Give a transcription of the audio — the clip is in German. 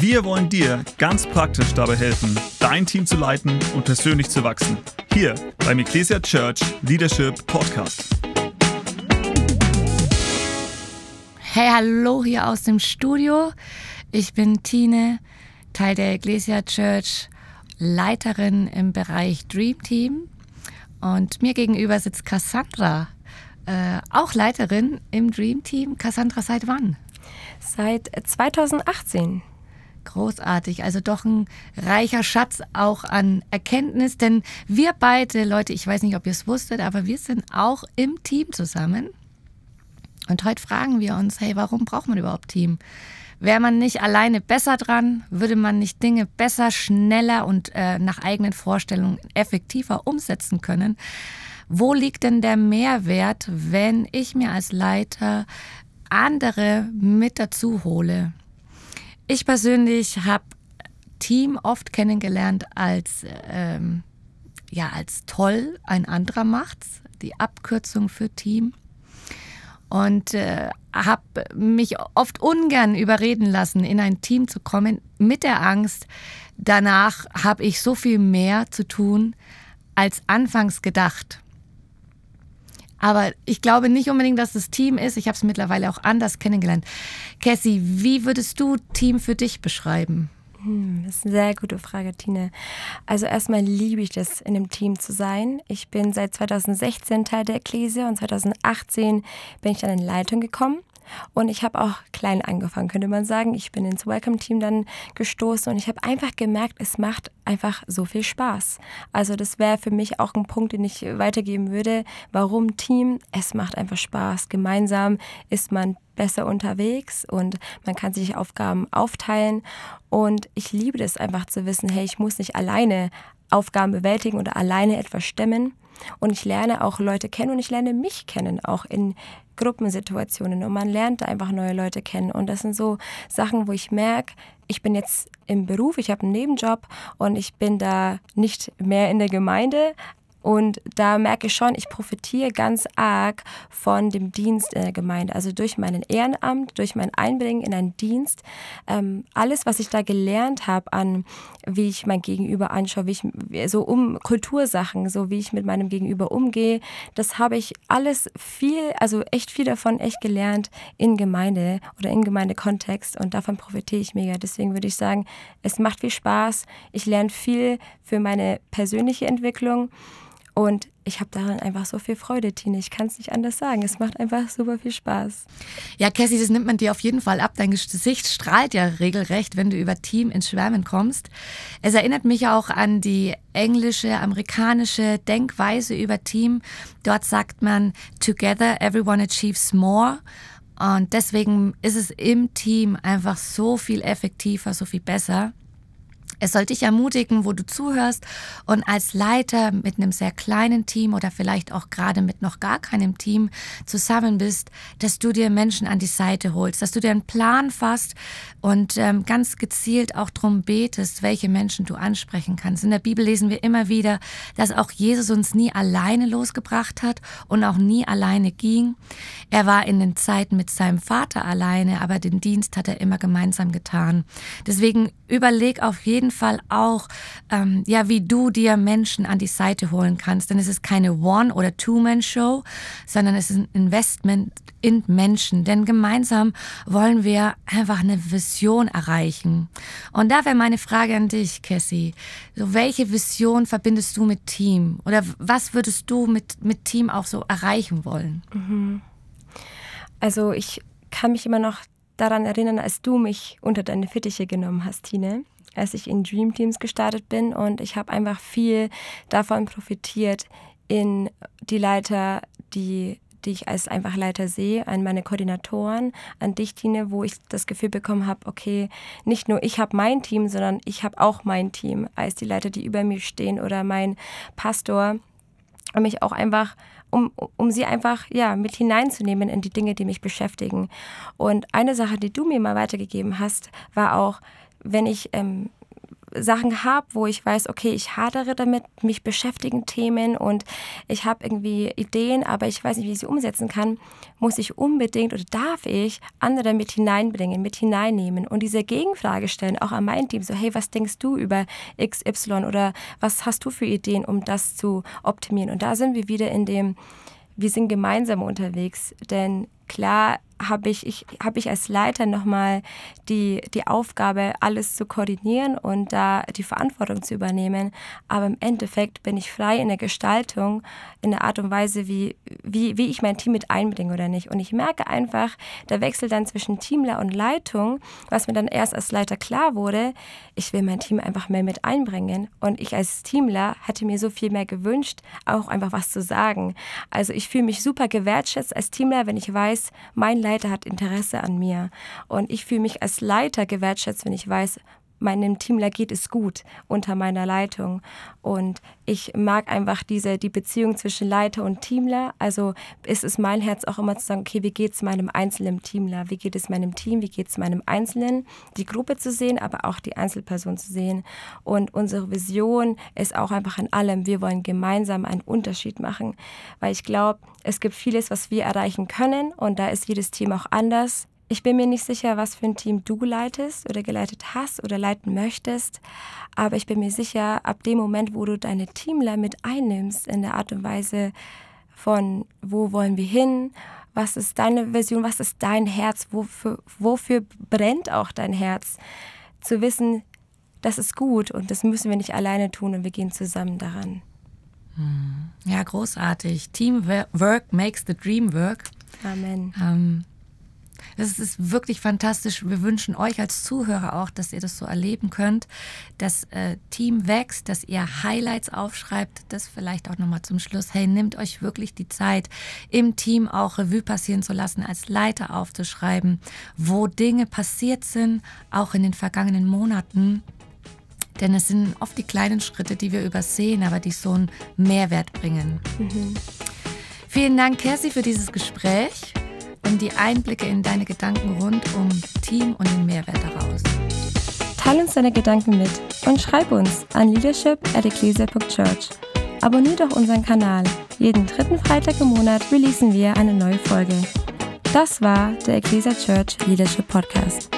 Wir wollen dir ganz praktisch dabei helfen, dein Team zu leiten und persönlich zu wachsen. Hier beim Ecclesia Church Leadership Podcast. Hey, hallo hier aus dem Studio. Ich bin Tine, Teil der Ecclesia Church, Leiterin im Bereich Dream Team. Und mir gegenüber sitzt Cassandra, äh, auch Leiterin im Dream Team. Cassandra, seit wann? Seit 2018. Großartig, also doch ein reicher Schatz auch an Erkenntnis, denn wir beide, Leute, ich weiß nicht, ob ihr es wusstet, aber wir sind auch im Team zusammen. Und heute fragen wir uns, hey, warum braucht man überhaupt Team? Wäre man nicht alleine besser dran? Würde man nicht Dinge besser, schneller und äh, nach eigenen Vorstellungen effektiver umsetzen können? Wo liegt denn der Mehrwert, wenn ich mir als Leiter andere mit dazu hole? Ich persönlich habe Team oft kennengelernt als, ähm, ja, als toll, ein anderer macht's, die Abkürzung für Team. Und äh, habe mich oft ungern überreden lassen, in ein Team zu kommen, mit der Angst, danach habe ich so viel mehr zu tun als anfangs gedacht. Aber ich glaube nicht unbedingt, dass das Team ist. Ich habe es mittlerweile auch anders kennengelernt. Cassie, wie würdest du Team für dich beschreiben? Hm, das ist eine sehr gute Frage, Tine. Also erstmal liebe ich das, in einem Team zu sein. Ich bin seit 2016 Teil der Ekklesia und 2018 bin ich dann in Leitung gekommen. Und ich habe auch klein angefangen, könnte man sagen. Ich bin ins Welcome-Team dann gestoßen und ich habe einfach gemerkt, es macht einfach so viel Spaß. Also das wäre für mich auch ein Punkt, den ich weitergeben würde. Warum Team? Es macht einfach Spaß. Gemeinsam ist man besser unterwegs und man kann sich Aufgaben aufteilen. Und ich liebe das einfach zu wissen, hey, ich muss nicht alleine Aufgaben bewältigen oder alleine etwas stemmen. Und ich lerne auch Leute kennen und ich lerne mich kennen, auch in Gruppensituationen. Und man lernt einfach neue Leute kennen. Und das sind so Sachen, wo ich merke, ich bin jetzt im Beruf, ich habe einen Nebenjob und ich bin da nicht mehr in der Gemeinde, und da merke ich schon, ich profitiere ganz arg von dem Dienst in der Gemeinde. Also durch meinen Ehrenamt, durch mein Einbringen in einen Dienst. Ähm, alles, was ich da gelernt habe an, wie ich mein Gegenüber anschaue, wie ich so um Kultursachen, so wie ich mit meinem Gegenüber umgehe, das habe ich alles viel, also echt viel davon echt gelernt in Gemeinde oder in Gemeindekontext und davon profitiere ich mega. Deswegen würde ich sagen, es macht viel Spaß. Ich lerne viel für meine persönliche Entwicklung. Und ich habe daran einfach so viel Freude, Tine. Ich kann es nicht anders sagen. Es macht einfach super viel Spaß. Ja, Cassie, das nimmt man dir auf jeden Fall ab. Dein Gesicht strahlt ja regelrecht, wenn du über Team ins Schwärmen kommst. Es erinnert mich auch an die englische, amerikanische Denkweise über Team. Dort sagt man, together everyone achieves more. Und deswegen ist es im Team einfach so viel effektiver, so viel besser. Es soll dich ermutigen, wo du zuhörst und als Leiter mit einem sehr kleinen Team oder vielleicht auch gerade mit noch gar keinem Team zusammen bist, dass du dir Menschen an die Seite holst, dass du dir einen Plan fasst und ähm, ganz gezielt auch darum betest, welche Menschen du ansprechen kannst. In der Bibel lesen wir immer wieder, dass auch Jesus uns nie alleine losgebracht hat und auch nie alleine ging. Er war in den Zeiten mit seinem Vater alleine, aber den Dienst hat er immer gemeinsam getan. Deswegen überleg auf jeden Fall auch, ähm, ja, wie du dir Menschen an die Seite holen kannst. Denn es ist keine One- oder Two-Man-Show, sondern es ist ein Investment in Menschen. Denn gemeinsam wollen wir einfach eine Vision erreichen. Und da wäre meine Frage an dich, Cassie. So, welche Vision verbindest du mit Team? Oder was würdest du mit, mit Team auch so erreichen wollen? Mhm. Also ich kann mich immer noch daran erinnern, als du mich unter deine Fittiche genommen hast, Tine, als ich in Dream Teams gestartet bin. Und ich habe einfach viel davon profitiert in die Leiter, die die ich als einfach Leiter sehe, an meine Koordinatoren, an dich, Tine, wo ich das Gefühl bekommen habe, okay, nicht nur ich habe mein Team, sondern ich habe auch mein Team als die Leiter, die über mir stehen oder mein Pastor, um mich auch einfach um, um sie einfach ja, mit hineinzunehmen in die Dinge, die mich beschäftigen. Und eine Sache, die du mir mal weitergegeben hast, war auch, wenn ich ähm, Sachen habe, wo ich weiß, okay, ich hadere damit, mich beschäftigen Themen und ich habe irgendwie Ideen, aber ich weiß nicht, wie ich sie umsetzen kann, muss ich unbedingt oder darf ich andere mit hineinbringen, mit hineinnehmen und diese Gegenfrage stellen, auch an mein Team, so hey, was denkst du über XY oder was hast du für Ideen, um das zu optimieren? Und da sind wir wieder in dem, wir sind gemeinsam unterwegs, denn klar habe ich, ich, hab ich als Leiter nochmal die, die Aufgabe, alles zu koordinieren und da die Verantwortung zu übernehmen. Aber im Endeffekt bin ich frei in der Gestaltung, in der Art und Weise, wie, wie, wie ich mein Team mit einbringe oder nicht. Und ich merke einfach, der Wechsel dann zwischen Teamler und Leitung, was mir dann erst als Leiter klar wurde, ich will mein Team einfach mehr mit einbringen. Und ich als Teamler hätte mir so viel mehr gewünscht, auch einfach was zu sagen. Also ich fühle mich super gewertschätzt als Teamler, wenn ich weiß, mein Leiter Leiter hat Interesse an mir. Und ich fühle mich als Leiter gewertschätzt, wenn ich weiß, meinem Teamler geht es gut unter meiner Leitung. Und ich mag einfach diese, die Beziehung zwischen Leiter und Teamler. Also ist es mein Herz auch immer zu sagen, okay, wie geht es meinem einzelnen Teamler? Wie geht es meinem Team? Wie geht es meinem Einzelnen? Die Gruppe zu sehen, aber auch die Einzelperson zu sehen. Und unsere Vision ist auch einfach in allem, wir wollen gemeinsam einen Unterschied machen. Weil ich glaube, es gibt vieles, was wir erreichen können und da ist jedes Team auch anders. Ich bin mir nicht sicher, was für ein Team du leitest oder geleitet hast oder leiten möchtest, aber ich bin mir sicher, ab dem Moment, wo du deine Teamler mit einnimmst in der Art und Weise von, wo wollen wir hin, was ist deine Vision, was ist dein Herz, wofür, wofür brennt auch dein Herz, zu wissen, das ist gut und das müssen wir nicht alleine tun und wir gehen zusammen daran. Hm. Ja, großartig. Teamwork makes the dream work. Amen. Ähm, das ist wirklich fantastisch. Wir wünschen euch als Zuhörer auch, dass ihr das so erleben könnt, dass äh, Team wächst, dass ihr Highlights aufschreibt. Das vielleicht auch nochmal zum Schluss. Hey, nehmt euch wirklich die Zeit, im Team auch Revue passieren zu lassen, als Leiter aufzuschreiben, wo Dinge passiert sind, auch in den vergangenen Monaten. Denn es sind oft die kleinen Schritte, die wir übersehen, aber die so einen Mehrwert bringen. Mhm. Vielen Dank, Kersi, für dieses Gespräch und die Einblicke in deine Gedanken rund um Team und den Mehrwert daraus. Teil uns deine Gedanken mit und schreib uns an leadership at ecclesia.church. Abonnier doch unseren Kanal. Jeden dritten Freitag im Monat releasen wir eine neue Folge. Das war der Ecclesia Church Leadership Podcast.